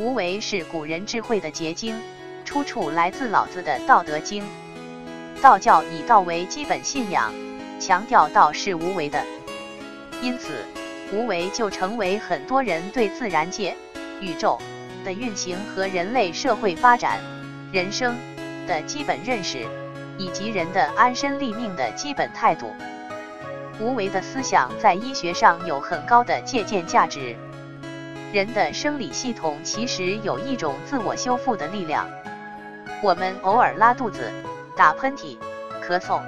无为是古人智慧的结晶，出处来自老子的《道德经》。道教以道为基本信仰，强调道是无为的，因此无为就成为很多人对自然界、宇宙的运行和人类社会发展、人生的基本认识，以及人的安身立命的基本态度。无为的思想在医学上有很高的借鉴价值。人的生理系统其实有一种自我修复的力量。我们偶尔拉肚子、打喷嚏、咳嗽、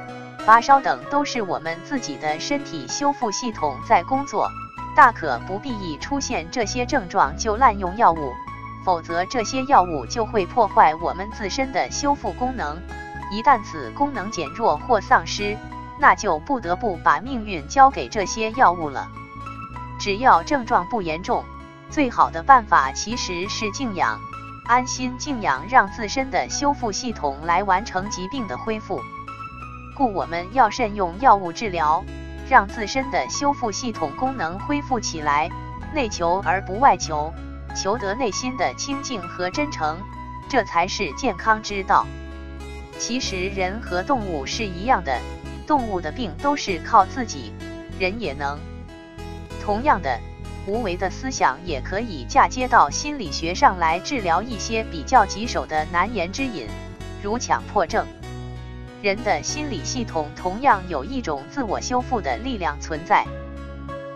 发烧等，都是我们自己的身体修复系统在工作，大可不必一出现这些症状就滥用药物，否则这些药物就会破坏我们自身的修复功能。一旦此功能减弱或丧失，那就不得不把命运交给这些药物了。只要症状不严重，最好的办法其实是静养，安心静养，让自身的修复系统来完成疾病的恢复。故我们要慎用药物治疗，让自身的修复系统功能恢复起来，内求而不外求，求得内心的清净和真诚，这才是健康之道。其实人和动物是一样的。动物的病都是靠自己，人也能。同样的，无为的思想也可以嫁接到心理学上来治疗一些比较棘手的难言之隐，如强迫症。人的心理系统同样有一种自我修复的力量存在。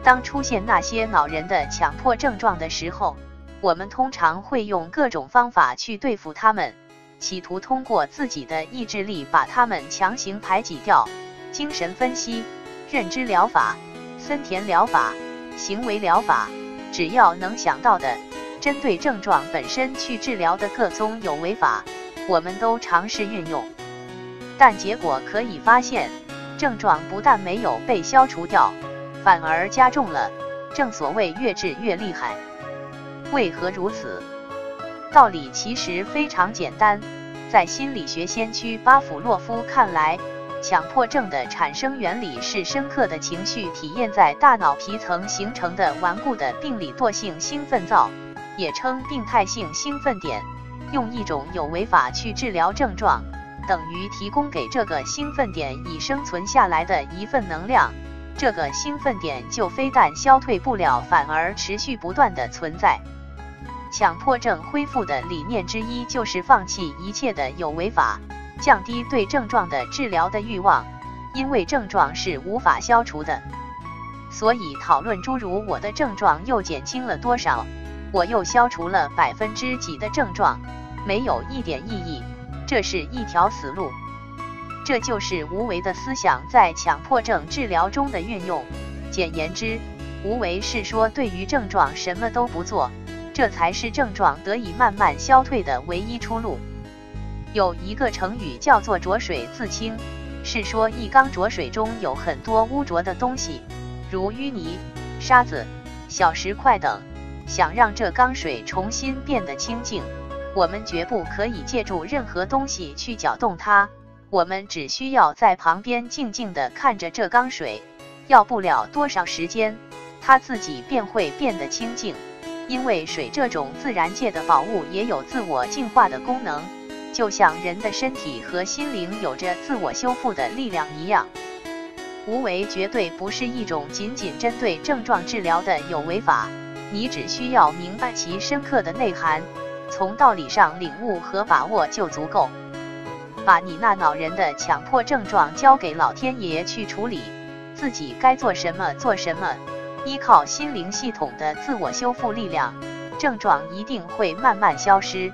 当出现那些恼人的强迫症状的时候，我们通常会用各种方法去对付他们，企图通过自己的意志力把他们强行排挤掉。精神分析、认知疗法、森田疗法、行为疗法，只要能想到的，针对症状本身去治疗的各宗有为法，我们都尝试运用。但结果可以发现，症状不但没有被消除掉，反而加重了。正所谓越治越厉害。为何如此？道理其实非常简单，在心理学先驱巴甫洛夫看来。强迫症的产生原理是深刻的情绪体验在大脑皮层形成的顽固的病理惰性兴奋灶，也称病态性兴奋点。用一种有为法去治疗症状，等于提供给这个兴奋点以生存下来的一份能量，这个兴奋点就非但消退不了，反而持续不断的存在。强迫症恢复的理念之一就是放弃一切的有为法。降低对症状的治疗的欲望，因为症状是无法消除的，所以讨论诸如我的症状又减轻了多少，我又消除了百分之几的症状，没有一点意义，这是一条死路。这就是无为的思想在强迫症治疗中的运用。简言之，无为是说对于症状什么都不做，这才是症状得以慢慢消退的唯一出路。有一个成语叫做浊水自清，是说一缸浊水中有很多污浊的东西，如淤泥、沙子、小石块等。想让这缸水重新变得清净，我们绝不可以借助任何东西去搅动它，我们只需要在旁边静静地看着这缸水，要不了多少时间，它自己便会变得清净。因为水这种自然界的宝物也有自我净化的功能。就像人的身体和心灵有着自我修复的力量一样，无为绝对不是一种仅仅针对症状治疗的有为法。你只需要明白其深刻的内涵，从道理上领悟和把握就足够。把你那恼人的强迫症状交给老天爷去处理，自己该做什么做什么，依靠心灵系统的自我修复力量，症状一定会慢慢消失。